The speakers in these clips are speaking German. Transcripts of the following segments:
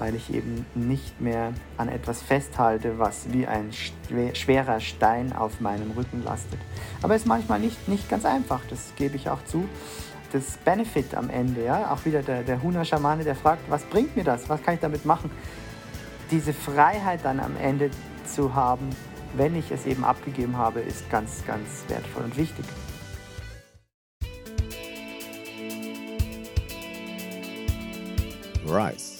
weil ich eben nicht mehr an etwas festhalte, was wie ein schwerer Stein auf meinem Rücken lastet. Aber es ist manchmal nicht, nicht ganz einfach, das gebe ich auch zu. Das Benefit am Ende, ja, auch wieder der, der Huna-Schamane, der fragt, was bringt mir das, was kann ich damit machen? Diese Freiheit dann am Ende zu haben, wenn ich es eben abgegeben habe, ist ganz, ganz wertvoll und wichtig. Rise.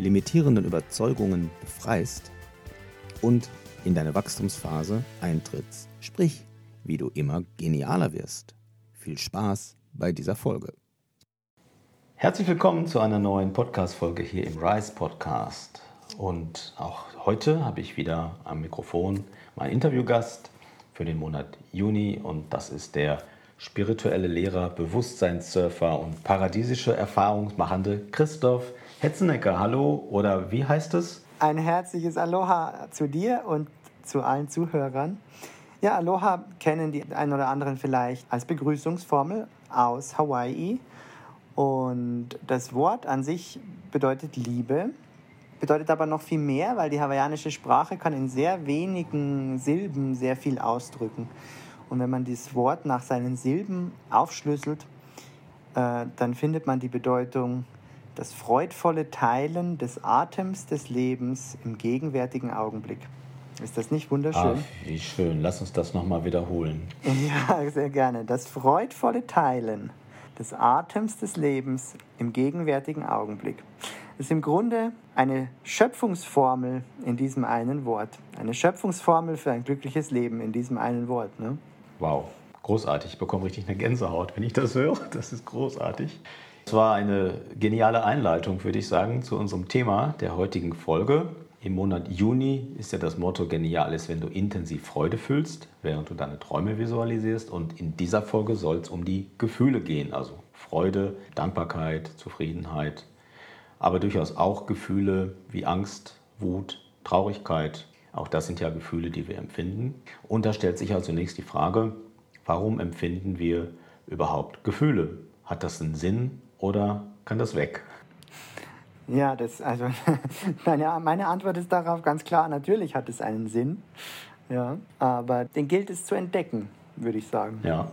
limitierenden Überzeugungen befreist und in deine Wachstumsphase eintrittst. Sprich, wie du immer genialer wirst. Viel Spaß bei dieser Folge. Herzlich willkommen zu einer neuen Podcast-Folge hier im Rise Podcast. Und auch heute habe ich wieder am Mikrofon meinen Interviewgast für den Monat Juni und das ist der spirituelle Lehrer, Bewusstseinssurfer und paradiesische Erfahrungsmachende Christoph Hetzenecker, hallo oder wie heißt es? Ein herzliches Aloha zu dir und zu allen Zuhörern. Ja, Aloha kennen die ein oder anderen vielleicht als Begrüßungsformel aus Hawaii. Und das Wort an sich bedeutet Liebe, bedeutet aber noch viel mehr, weil die hawaiianische Sprache kann in sehr wenigen Silben sehr viel ausdrücken. Und wenn man dieses Wort nach seinen Silben aufschlüsselt, äh, dann findet man die Bedeutung das freudvolle Teilen des Atems des Lebens im gegenwärtigen Augenblick. Ist das nicht wunderschön? Ach, wie schön. Lass uns das nochmal wiederholen. Ja, sehr gerne. Das freudvolle Teilen des Atems des Lebens im gegenwärtigen Augenblick. Ist im Grunde eine Schöpfungsformel in diesem einen Wort. Eine Schöpfungsformel für ein glückliches Leben in diesem einen Wort. Ne? Wow, großartig. Ich bekomme richtig eine Gänsehaut, wenn ich das höre. Das ist großartig. Das war eine geniale Einleitung, würde ich sagen, zu unserem Thema der heutigen Folge. Im Monat Juni ist ja das Motto Geniales, wenn du intensiv Freude fühlst, während du deine Träume visualisierst. Und in dieser Folge soll es um die Gefühle gehen, also Freude, Dankbarkeit, Zufriedenheit, aber durchaus auch Gefühle wie Angst, Wut, Traurigkeit. Auch das sind ja Gefühle, die wir empfinden. Und da stellt sich also zunächst die Frage, warum empfinden wir überhaupt Gefühle? Hat das einen Sinn oder kann das weg? Ja, das, also meine, meine Antwort ist darauf ganz klar, natürlich hat es einen Sinn. Ja, aber den gilt es zu entdecken, würde ich sagen. Ja,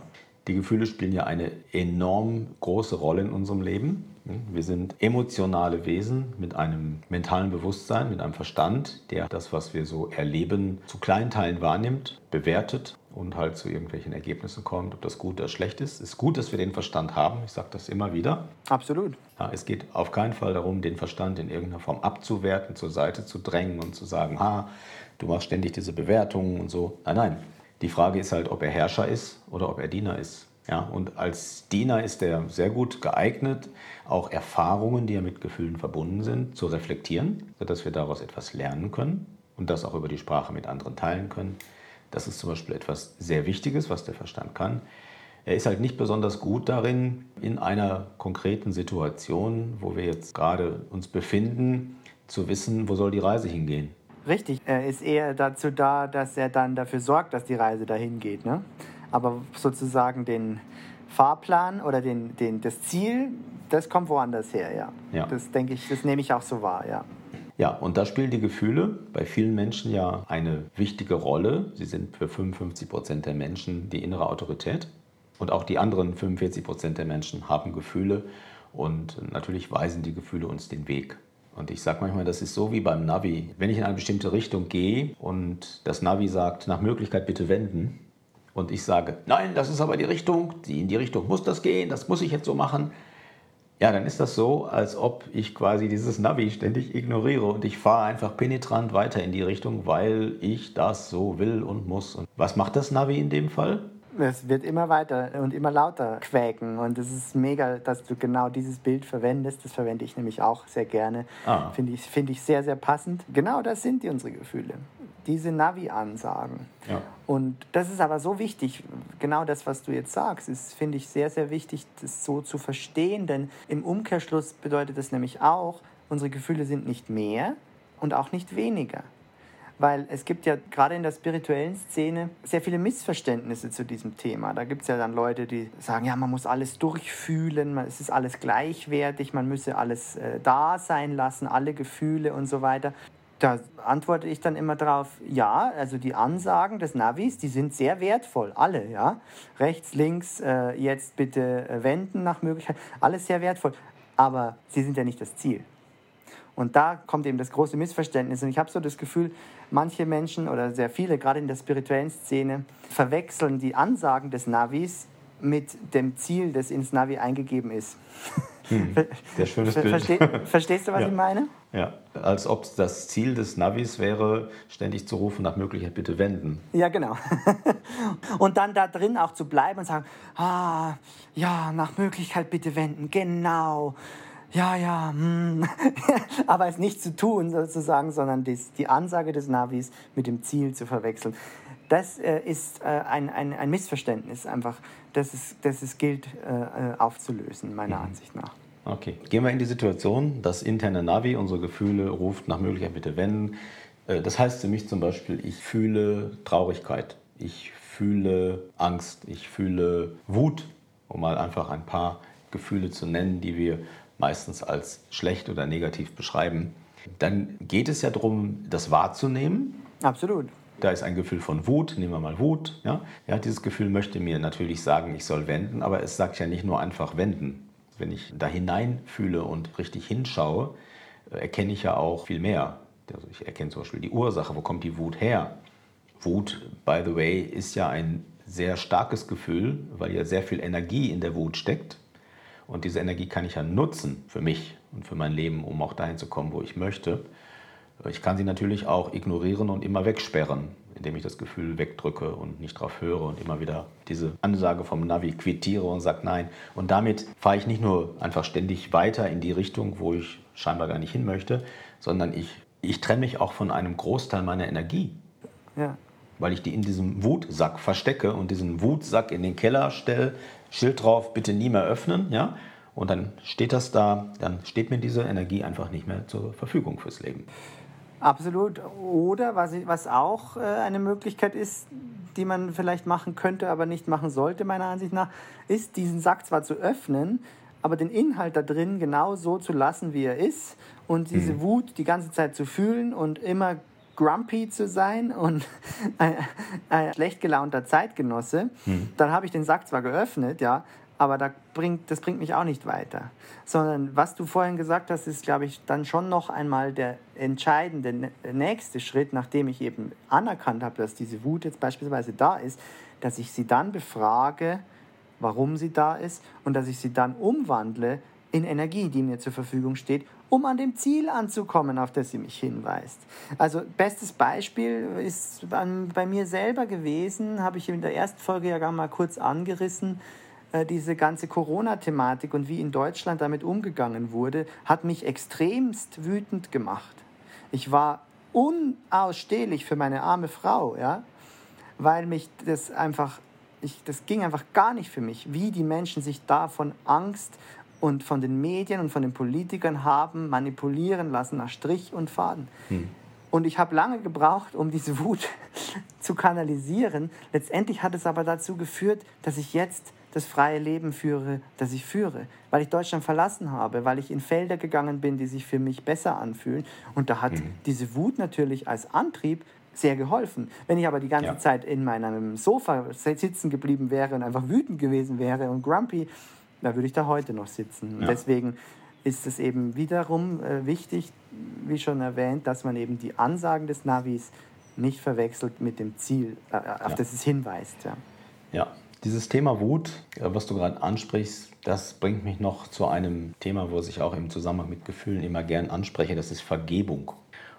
die Gefühle spielen ja eine enorm große Rolle in unserem Leben. Wir sind emotionale Wesen mit einem mentalen Bewusstsein, mit einem Verstand, der das, was wir so erleben, zu kleinen Teilen wahrnimmt, bewertet und halt zu irgendwelchen Ergebnissen kommt, ob das gut oder schlecht ist. Es ist gut, dass wir den Verstand haben. Ich sage das immer wieder. Absolut. Ja, es geht auf keinen Fall darum, den Verstand in irgendeiner Form abzuwerten, zur Seite zu drängen und zu sagen, ha, du machst ständig diese Bewertungen und so. Nein, nein. Die Frage ist halt, ob er Herrscher ist oder ob er Diener ist. Ja, und als Diener ist er sehr gut geeignet, auch Erfahrungen, die ja mit Gefühlen verbunden sind, zu reflektieren, sodass wir daraus etwas lernen können und das auch über die Sprache mit anderen teilen können. Das ist zum Beispiel etwas sehr Wichtiges, was der Verstand kann. Er ist halt nicht besonders gut darin, in einer konkreten Situation, wo wir jetzt gerade uns befinden, zu wissen, wo soll die Reise hingehen. Richtig, er ist eher dazu da, dass er dann dafür sorgt, dass die Reise dahin geht. Ne? Aber sozusagen den Fahrplan oder den, den, das Ziel, das kommt woanders her, ja. ja. Das denke ich, das nehme ich auch so wahr, ja. Ja, und da spielen die Gefühle bei vielen Menschen ja eine wichtige Rolle. Sie sind für 55 Prozent der Menschen die innere Autorität. Und auch die anderen 45 Prozent der Menschen haben Gefühle. Und natürlich weisen die Gefühle uns den Weg. Und ich sage manchmal, das ist so wie beim Navi. Wenn ich in eine bestimmte Richtung gehe und das Navi sagt, nach Möglichkeit bitte wenden, und ich sage, nein, das ist aber die Richtung, in die Richtung muss das gehen, das muss ich jetzt so machen, ja, dann ist das so, als ob ich quasi dieses Navi ständig ignoriere und ich fahre einfach penetrant weiter in die Richtung, weil ich das so will und muss. Und was macht das Navi in dem Fall? Es wird immer weiter und immer lauter quäken. Und es ist mega, dass du genau dieses Bild verwendest. Das verwende ich nämlich auch sehr gerne. Ah. Finde ich, find ich sehr, sehr passend. Genau das sind die unsere Gefühle. Diese Navi-Ansagen. Ja. Und das ist aber so wichtig, genau das, was du jetzt sagst, ist, finde ich, sehr, sehr wichtig, das so zu verstehen. Denn im Umkehrschluss bedeutet das nämlich auch, unsere Gefühle sind nicht mehr und auch nicht weniger weil es gibt ja gerade in der spirituellen Szene sehr viele Missverständnisse zu diesem Thema. Da gibt es ja dann Leute, die sagen, ja, man muss alles durchfühlen, es ist alles gleichwertig, man müsse alles äh, da sein lassen, alle Gefühle und so weiter. Da antworte ich dann immer drauf, ja, also die Ansagen des Navis, die sind sehr wertvoll, alle, ja. Rechts, links, äh, jetzt bitte äh, wenden nach Möglichkeit, alles sehr wertvoll. Aber sie sind ja nicht das Ziel. Und da kommt eben das große Missverständnis. Und ich habe so das Gefühl, manche Menschen oder sehr viele, gerade in der spirituellen Szene, verwechseln die Ansagen des Navis mit dem Ziel, das ins Navi eingegeben ist. Hm, sehr schönes Bild. Versteh, verstehst du, was ja. ich meine? Ja, als ob das Ziel des Navis wäre, ständig zu rufen, nach Möglichkeit bitte wenden. Ja, genau. Und dann da drin auch zu bleiben und sagen, ah, ja, nach Möglichkeit bitte wenden, genau ja, ja, hm. aber es nicht zu tun sozusagen, sondern dies, die Ansage des Navis mit dem Ziel zu verwechseln. Das äh, ist äh, ein, ein, ein Missverständnis einfach, das es, das es gilt äh, äh aufzulösen, meiner mhm. Ansicht nach. Okay, gehen wir in die Situation, das interne Navi unsere Gefühle ruft nach Möglichkeit bitte wenden. Äh, das heißt für mich zum Beispiel, ich fühle Traurigkeit, ich fühle Angst, ich fühle Wut, um mal einfach ein paar Gefühle zu nennen, die wir meistens als schlecht oder negativ beschreiben, dann geht es ja darum, das wahrzunehmen. Absolut. Da ist ein Gefühl von Wut, nehmen wir mal Wut. Ja? ja, dieses Gefühl möchte mir natürlich sagen, ich soll wenden, aber es sagt ja nicht nur einfach wenden. Wenn ich da hineinfühle und richtig hinschaue, äh, erkenne ich ja auch viel mehr. Also ich erkenne zum Beispiel die Ursache, wo kommt die Wut her? Wut, by the way, ist ja ein sehr starkes Gefühl, weil ja sehr viel Energie in der Wut steckt. Und diese Energie kann ich ja nutzen für mich und für mein Leben, um auch dahin zu kommen, wo ich möchte. Ich kann sie natürlich auch ignorieren und immer wegsperren, indem ich das Gefühl wegdrücke und nicht drauf höre und immer wieder diese Ansage vom Navi quittiere und sage nein. Und damit fahre ich nicht nur einfach ständig weiter in die Richtung, wo ich scheinbar gar nicht hin möchte, sondern ich, ich trenne mich auch von einem Großteil meiner Energie. Ja. Weil ich die in diesem Wutsack verstecke und diesen Wutsack in den Keller stelle, Schild drauf, bitte nie mehr öffnen, ja. Und dann steht das da, dann steht mir diese Energie einfach nicht mehr zur Verfügung fürs Leben. Absolut. Oder was, was auch äh, eine Möglichkeit ist, die man vielleicht machen könnte, aber nicht machen sollte, meiner Ansicht nach, ist, diesen Sack zwar zu öffnen, aber den Inhalt da drin genau so zu lassen, wie er ist und diese mhm. Wut die ganze Zeit zu fühlen und immer grumpy zu sein und ein, ein schlecht gelaunter Zeitgenosse, hm. dann habe ich den Sack zwar geöffnet, ja, aber da bringt, das bringt mich auch nicht weiter. Sondern was du vorhin gesagt hast, ist, glaube ich, dann schon noch einmal der entscheidende nächste Schritt, nachdem ich eben anerkannt habe, dass diese Wut jetzt beispielsweise da ist, dass ich sie dann befrage, warum sie da ist und dass ich sie dann umwandle in Energie, die mir zur Verfügung steht um an dem Ziel anzukommen, auf das sie mich hinweist. Also bestes Beispiel ist bei mir selber gewesen, habe ich in der ersten Folge ja gar mal kurz angerissen, diese ganze Corona-Thematik und wie in Deutschland damit umgegangen wurde, hat mich extremst wütend gemacht. Ich war unausstehlich für meine arme Frau, ja, weil mich das einfach, ich, das ging einfach gar nicht für mich, wie die Menschen sich da von Angst und von den Medien und von den Politikern haben manipulieren lassen nach Strich und Faden. Hm. Und ich habe lange gebraucht, um diese Wut zu kanalisieren. Letztendlich hat es aber dazu geführt, dass ich jetzt das freie Leben führe, das ich führe, weil ich Deutschland verlassen habe, weil ich in Felder gegangen bin, die sich für mich besser anfühlen. Und da hat mhm. diese Wut natürlich als Antrieb sehr geholfen. Wenn ich aber die ganze ja. Zeit in meinem Sofa sitzen geblieben wäre und einfach wütend gewesen wäre und grumpy, da würde ich da heute noch sitzen. Ja. deswegen ist es eben wiederum äh, wichtig, wie schon erwähnt, dass man eben die Ansagen des Navis nicht verwechselt mit dem Ziel, äh, auf ja. das es hinweist. Ja. ja, dieses Thema Wut, äh, was du gerade ansprichst, das bringt mich noch zu einem Thema, was ich auch im Zusammenhang mit Gefühlen immer gern anspreche, das ist Vergebung.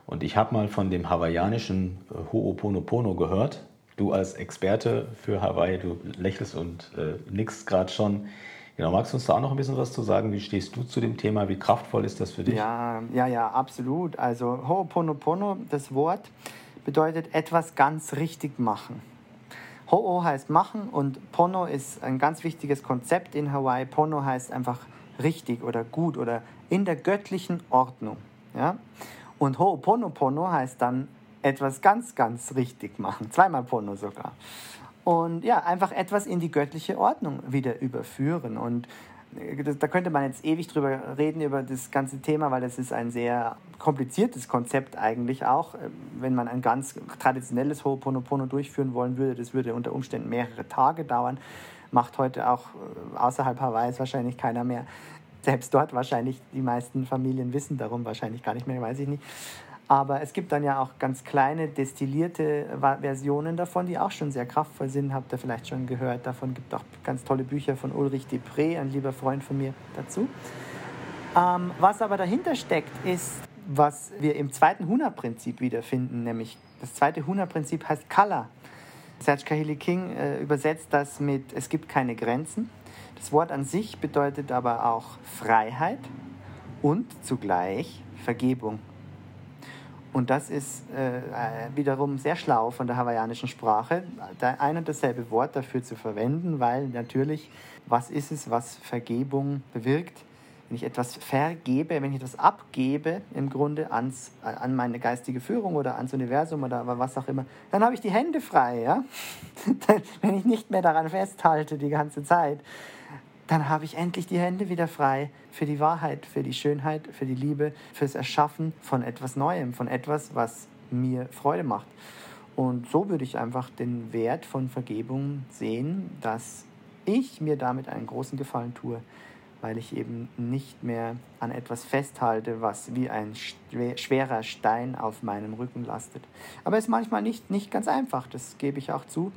Und ich habe mal von dem hawaiianischen äh, Ho'oponopono gehört. Du als Experte für Hawaii, du lächelst und äh, nickst gerade schon. Genau, magst du uns da auch noch ein bisschen was zu sagen? Wie stehst du zu dem Thema? Wie kraftvoll ist das für dich? Ja, ja, ja, absolut. Also Ho'oponopono, das Wort, bedeutet etwas ganz richtig machen. Ho'o heißt machen und Pono ist ein ganz wichtiges Konzept in Hawaii. Pono heißt einfach richtig oder gut oder in der göttlichen Ordnung. Ja? Und Ho'oponopono heißt dann etwas ganz, ganz richtig machen. Zweimal Pono sogar und ja, einfach etwas in die göttliche Ordnung wieder überführen. Und da könnte man jetzt ewig drüber reden, über das ganze Thema, weil das ist ein sehr kompliziertes Konzept eigentlich auch. Äh, wenn man ein ganz traditionelles Ho'oponopono durchführen wollen würde, das würde unter Umständen mehrere Tage dauern. Macht heute auch äh, außerhalb Hawaiis wahrscheinlich keiner mehr. Selbst dort wahrscheinlich, die meisten Familien wissen darum wahrscheinlich gar nicht mehr, weiß ich nicht. Aber es gibt dann ja auch ganz kleine destillierte Versionen davon, die auch schon sehr kraftvoll sind. Habt ihr vielleicht schon gehört. Davon gibt es auch ganz tolle Bücher von Ulrich Depré, ein lieber Freund von mir, dazu. Ähm, was aber dahinter steckt, ist, was wir im zweiten Huna-Prinzip wiederfinden, nämlich das zweite Huna-Prinzip heißt Color. Serge Kahili King äh, übersetzt das mit Es gibt keine Grenzen. Das Wort an sich bedeutet aber auch Freiheit und zugleich Vergebung. Und das ist äh, wiederum sehr schlau von der hawaiianischen Sprache, ein und dasselbe Wort dafür zu verwenden, weil natürlich, was ist es, was Vergebung bewirkt? Wenn ich etwas vergebe, wenn ich etwas abgebe, im Grunde ans, an meine geistige Führung oder ans Universum oder was auch immer, dann habe ich die Hände frei. Ja? wenn ich nicht mehr daran festhalte die ganze Zeit, dann habe ich endlich die Hände wieder frei für die Wahrheit, für die Schönheit, für die Liebe, fürs Erschaffen von etwas Neuem, von etwas, was mir Freude macht. Und so würde ich einfach den Wert von Vergebung sehen, dass ich mir damit einen großen Gefallen tue, weil ich eben nicht mehr an etwas festhalte, was wie ein schwerer Stein auf meinem Rücken lastet. Aber es ist manchmal nicht, nicht ganz einfach, das gebe ich auch zu.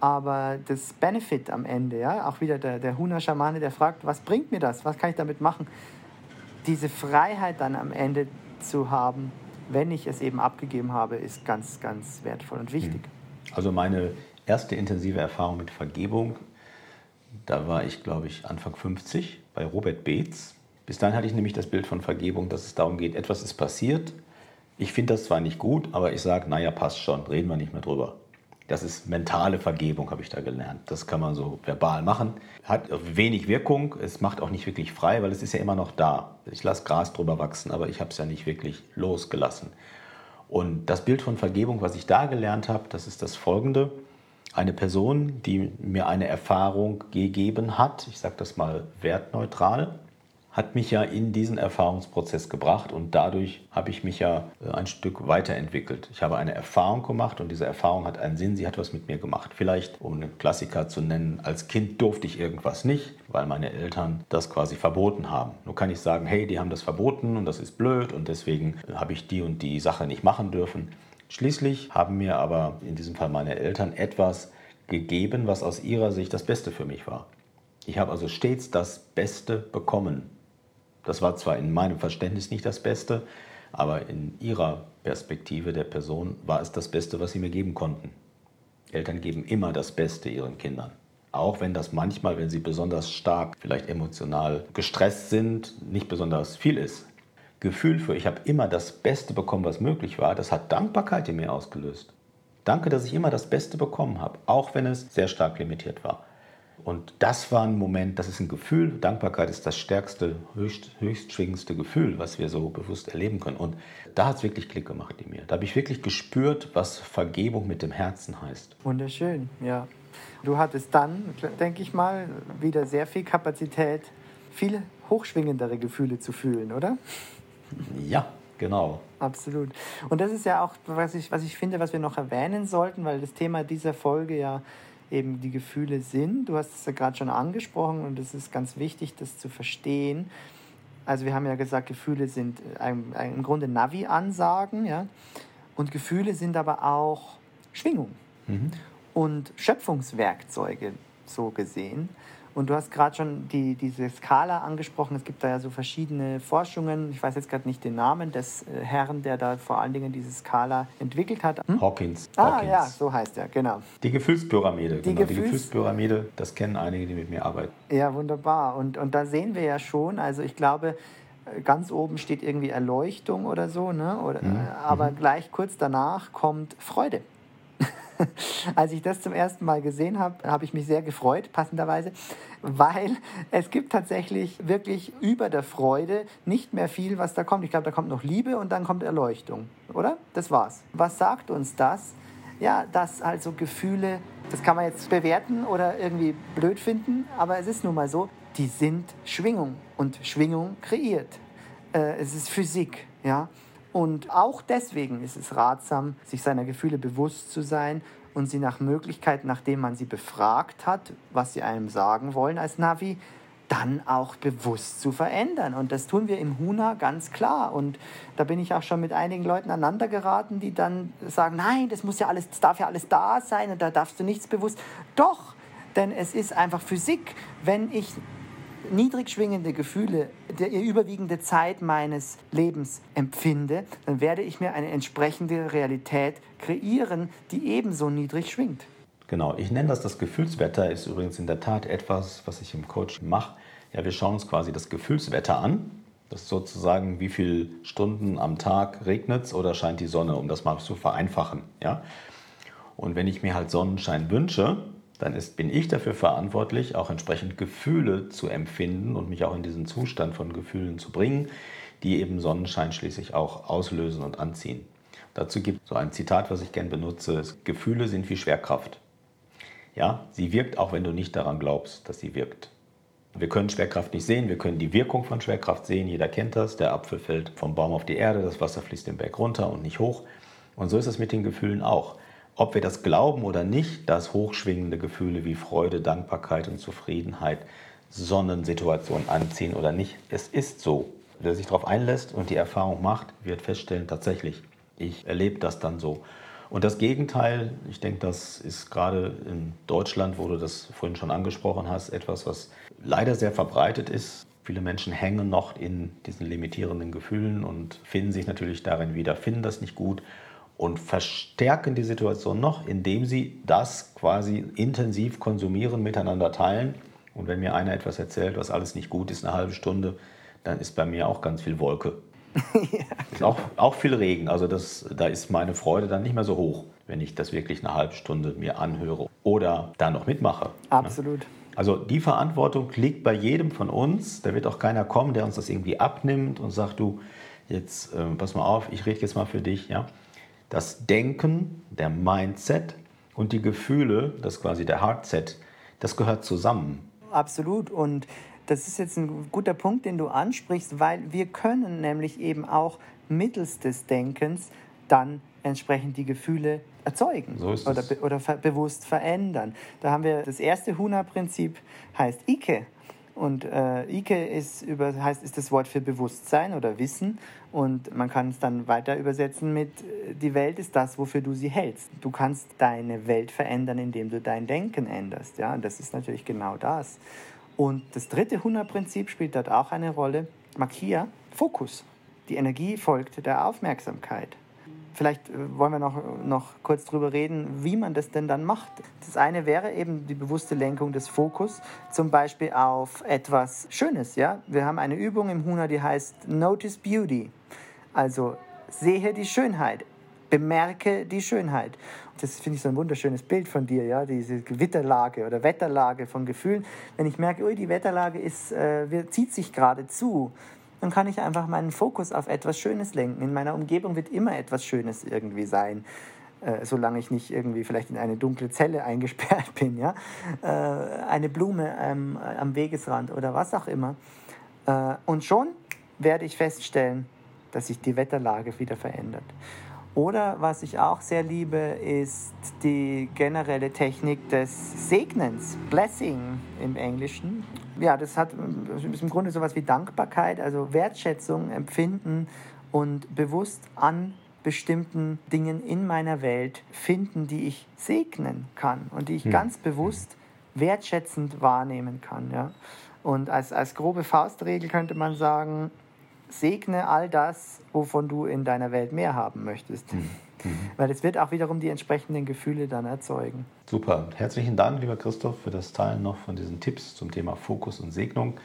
Aber das Benefit am Ende, ja, auch wieder der, der Huna-Schamane, der fragt, was bringt mir das? Was kann ich damit machen? Diese Freiheit dann am Ende zu haben, wenn ich es eben abgegeben habe, ist ganz, ganz wertvoll und wichtig. Hm. Also meine erste intensive Erfahrung mit Vergebung, da war ich, glaube ich, Anfang 50 bei Robert Beetz. Bis dahin hatte ich nämlich das Bild von Vergebung, dass es darum geht, etwas ist passiert. Ich finde das zwar nicht gut, aber ich sage, naja, passt schon, reden wir nicht mehr drüber. Das ist mentale Vergebung, habe ich da gelernt. Das kann man so verbal machen. Hat wenig Wirkung, es macht auch nicht wirklich frei, weil es ist ja immer noch da. Ich lasse Gras drüber wachsen, aber ich habe es ja nicht wirklich losgelassen. Und das Bild von Vergebung, was ich da gelernt habe, das ist das folgende. Eine Person, die mir eine Erfahrung gegeben hat, ich sage das mal wertneutral, hat mich ja in diesen Erfahrungsprozess gebracht und dadurch habe ich mich ja äh, ein Stück weiterentwickelt. Ich habe eine Erfahrung gemacht und diese Erfahrung hat einen Sinn, sie hat was mit mir gemacht. Vielleicht, um einen Klassiker zu nennen, als Kind durfte ich irgendwas nicht, weil meine Eltern das quasi verboten haben. Nur kann ich sagen, hey, die haben das verboten und das ist blöd und deswegen habe ich die und die Sache nicht machen dürfen. Schließlich haben mir aber in diesem Fall meine Eltern etwas gegeben, was aus ihrer Sicht das Beste für mich war. Ich habe also stets das Beste bekommen das war zwar in meinem Verständnis nicht das Beste, aber in ihrer Perspektive der Person war es das Beste, was sie mir geben konnten. Eltern geben immer das Beste ihren Kindern. Auch wenn das manchmal, wenn sie besonders stark, vielleicht emotional gestresst sind, nicht besonders viel ist. Gefühl für, ich habe immer das Beste bekommen, was möglich war, das hat Dankbarkeit in mir ausgelöst. Danke, dass ich immer das Beste bekommen habe, auch wenn es sehr stark limitiert war. Und das war ein Moment, das ist ein Gefühl. Dankbarkeit ist das stärkste, höchst, höchstschwingendste Gefühl, was wir so bewusst erleben können. Und da hat es wirklich Klick gemacht in mir. Da habe ich wirklich gespürt, was Vergebung mit dem Herzen heißt. Wunderschön, ja. Du hattest dann, denke ich mal, wieder sehr viel Kapazität, viel hochschwingendere Gefühle zu fühlen, oder? Ja, genau. Absolut. Und das ist ja auch, was ich, was ich finde, was wir noch erwähnen sollten, weil das Thema dieser Folge ja eben die Gefühle sind. Du hast es ja gerade schon angesprochen und es ist ganz wichtig, das zu verstehen. Also wir haben ja gesagt, Gefühle sind ein, ein, im Grunde Navi-Ansagen, ja. Und Gefühle sind aber auch Schwingung mhm. und Schöpfungswerkzeuge, so gesehen. Und du hast gerade schon die, diese Skala angesprochen. Es gibt da ja so verschiedene Forschungen. Ich weiß jetzt gerade nicht den Namen des äh, Herrn, der da vor allen Dingen diese Skala entwickelt hat. Hm? Hawkins. Ah, Hawkins. ja, so heißt er, genau. Die Gefühlspyramide. Die, genau. Gefühls die Gefühlspyramide, das kennen einige, die mit mir arbeiten. Ja, wunderbar. Und, und da sehen wir ja schon, also ich glaube, ganz oben steht irgendwie Erleuchtung oder so, ne? Oder, mhm. aber mhm. gleich kurz danach kommt Freude. Als ich das zum ersten Mal gesehen habe, habe ich mich sehr gefreut, passenderweise, weil es gibt tatsächlich wirklich über der Freude nicht mehr viel, was da kommt. Ich glaube, da kommt noch Liebe und dann kommt Erleuchtung, oder? Das war's. Was sagt uns das? Ja, dass also Gefühle, das kann man jetzt bewerten oder irgendwie blöd finden, aber es ist nun mal so, die sind Schwingung und Schwingung kreiert. Äh, es ist Physik, ja. Und auch deswegen ist es ratsam, sich seiner Gefühle bewusst zu sein und sie nach Möglichkeit, nachdem man sie befragt hat, was sie einem sagen wollen als Navi, dann auch bewusst zu verändern. Und das tun wir im Huna ganz klar. Und da bin ich auch schon mit einigen Leuten aneinander geraten, die dann sagen, nein, das muss ja alles, das darf ja alles da sein und da darfst du nichts bewusst. Doch, denn es ist einfach Physik. Wenn ich niedrig schwingende Gefühle der überwiegende Zeit meines Lebens empfinde, dann werde ich mir eine entsprechende Realität kreieren, die ebenso niedrig schwingt. Genau, ich nenne das das Gefühlswetter, ist übrigens in der Tat etwas, was ich im Coaching mache. Ja, wir schauen uns quasi das Gefühlswetter an. Das ist sozusagen, wie viele Stunden am Tag regnet es oder scheint die Sonne, um das mal zu vereinfachen. Ja? Und wenn ich mir halt Sonnenschein wünsche, dann ist, bin ich dafür verantwortlich, auch entsprechend Gefühle zu empfinden und mich auch in diesen Zustand von Gefühlen zu bringen, die eben Sonnenschein schließlich auch auslösen und anziehen. Dazu gibt es so ein Zitat, was ich gern benutze, Gefühle sind wie Schwerkraft. Ja, sie wirkt auch, wenn du nicht daran glaubst, dass sie wirkt. Wir können Schwerkraft nicht sehen, wir können die Wirkung von Schwerkraft sehen, jeder kennt das, der Apfel fällt vom Baum auf die Erde, das Wasser fließt den Berg runter und nicht hoch. Und so ist es mit den Gefühlen auch ob wir das glauben oder nicht, dass hochschwingende Gefühle wie Freude, Dankbarkeit und Zufriedenheit Sonnensituationen anziehen oder nicht. Es ist so. Wer sich darauf einlässt und die Erfahrung macht, wird feststellen, tatsächlich, ich erlebe das dann so. Und das Gegenteil, ich denke, das ist gerade in Deutschland, wo du das vorhin schon angesprochen hast, etwas, was leider sehr verbreitet ist. Viele Menschen hängen noch in diesen limitierenden Gefühlen und finden sich natürlich darin wieder, finden das nicht gut und verstärken die Situation noch, indem sie das quasi intensiv konsumieren, miteinander teilen. Und wenn mir einer etwas erzählt, was alles nicht gut ist, eine halbe Stunde, dann ist bei mir auch ganz viel Wolke. ja, auch, auch viel Regen. Also das, da ist meine Freude dann nicht mehr so hoch, wenn ich das wirklich eine halbe Stunde mir anhöre oder da noch mitmache. Ne? Absolut. Also die Verantwortung liegt bei jedem von uns. Da wird auch keiner kommen, der uns das irgendwie abnimmt und sagt, du, jetzt äh, pass mal auf, ich rede jetzt mal für dich. Ja? Das Denken, der Mindset und die Gefühle, das ist quasi der Heartset, das gehört zusammen. Absolut. Und das ist jetzt ein guter Punkt, den du ansprichst, weil wir können nämlich eben auch mittels des Denkens dann entsprechend die Gefühle erzeugen so oder, be oder bewusst verändern. Da haben wir das erste Huna-Prinzip, heißt Ike. Und äh, Ike ist, über, heißt, ist das Wort für Bewusstsein oder Wissen. Und man kann es dann weiter übersetzen mit, äh, die Welt ist das, wofür du sie hältst. Du kannst deine Welt verändern, indem du dein Denken änderst. Ja? Und das ist natürlich genau das. Und das dritte Hunderprinzip spielt dort auch eine Rolle. Makia, Fokus. Die Energie folgt der Aufmerksamkeit. Vielleicht äh, wollen wir noch, noch kurz darüber reden, wie man das denn dann macht. Das eine wäre eben die bewusste Lenkung des Fokus, zum Beispiel auf etwas Schönes. Ja? Wir haben eine Übung im Huna, die heißt Notice Beauty. Also sehe die Schönheit, bemerke die Schönheit. Das finde ich so ein wunderschönes Bild von dir, ja, diese Gewitterlage oder Wetterlage von Gefühlen. Wenn ich merke, ui, die Wetterlage ist, äh, zieht sich gerade zu, dann kann ich einfach meinen Fokus auf etwas Schönes lenken. In meiner Umgebung wird immer etwas Schönes irgendwie sein, äh, solange ich nicht irgendwie vielleicht in eine dunkle Zelle eingesperrt bin, ja. Äh, eine Blume ähm, am Wegesrand oder was auch immer. Äh, und schon werde ich feststellen, dass sich die Wetterlage wieder verändert. Oder was ich auch sehr liebe, ist die generelle Technik des Segnens, Blessing im Englischen. Ja, das hat ist im Grunde sowas wie Dankbarkeit, also Wertschätzung, Empfinden und bewusst an bestimmten Dingen in meiner Welt finden, die ich segnen kann und die ich hm. ganz bewusst wertschätzend wahrnehmen kann. Ja? Und als, als grobe Faustregel könnte man sagen, segne all das, wovon du in deiner Welt mehr haben möchtest. Mhm. mhm. Weil es wird auch wiederum die entsprechenden Gefühle dann erzeugen. Super. Herzlichen Dank, lieber Christoph, für das Teilen noch von diesen Tipps zum Thema Fokus und Segnung.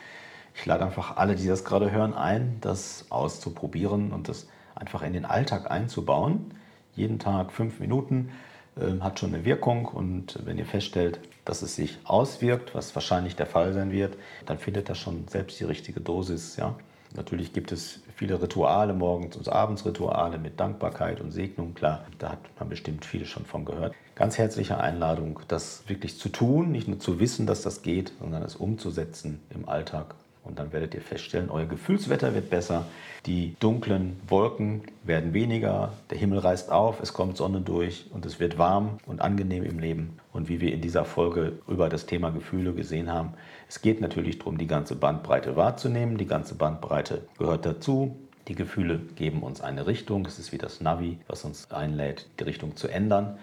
Ich lade einfach alle, die das gerade hören, ein, das auszuprobieren und das einfach in den Alltag einzubauen. Jeden Tag fünf Minuten äh, hat schon eine Wirkung und wenn ihr feststellt, dass es sich auswirkt, was wahrscheinlich der Fall sein wird, dann findet das schon selbst die richtige Dosis. Ja? Natürlich gibt es viele Rituale, morgens und abends Rituale mit Dankbarkeit und Segnung. Klar, da hat man bestimmt viele schon von gehört. Ganz herzliche Einladung, das wirklich zu tun, nicht nur zu wissen, dass das geht, sondern es umzusetzen im Alltag und dann werdet ihr feststellen, euer Gefühlswetter wird besser, die dunklen Wolken werden weniger, der Himmel reißt auf, es kommt Sonne durch und es wird warm und angenehm im Leben. Und wie wir in dieser Folge über das Thema Gefühle gesehen haben, es geht natürlich darum, die ganze Bandbreite wahrzunehmen. Die ganze Bandbreite gehört dazu. Die Gefühle geben uns eine Richtung. Es ist wie das Navi, was uns einlädt, die Richtung zu ändern.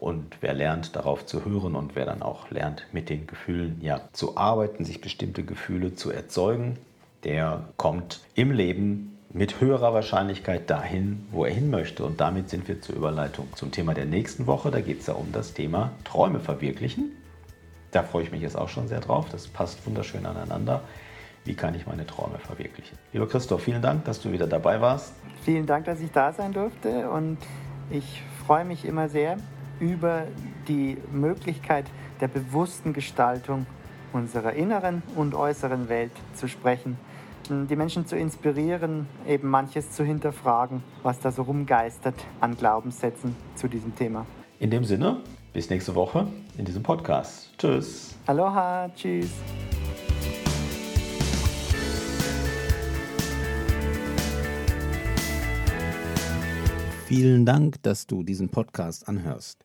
Und wer lernt, darauf zu hören und wer dann auch lernt, mit den Gefühlen ja, zu arbeiten, sich bestimmte Gefühle zu erzeugen, der kommt im Leben mit höherer Wahrscheinlichkeit dahin, wo er hin möchte. Und damit sind wir zur Überleitung zum Thema der nächsten Woche. Da geht es ja um das Thema Träume verwirklichen. Da freue ich mich jetzt auch schon sehr drauf. Das passt wunderschön aneinander. Wie kann ich meine Träume verwirklichen? Lieber Christoph, vielen Dank, dass du wieder dabei warst. Vielen Dank, dass ich da sein durfte. Und ich freue mich immer sehr, über die Möglichkeit der bewussten Gestaltung unserer inneren und äußeren Welt zu sprechen. Die Menschen zu inspirieren, eben manches zu hinterfragen, was da so rumgeistert an Glaubenssätzen zu diesem Thema. In dem Sinne, bis nächste Woche in diesem Podcast. Tschüss. Aloha, tschüss. Vielen Dank, dass du diesen Podcast anhörst.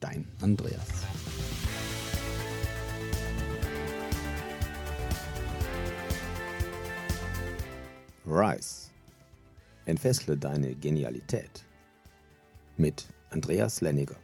dein Andreas. Rise. Entfessle deine Genialität. Mit Andreas Lenniger.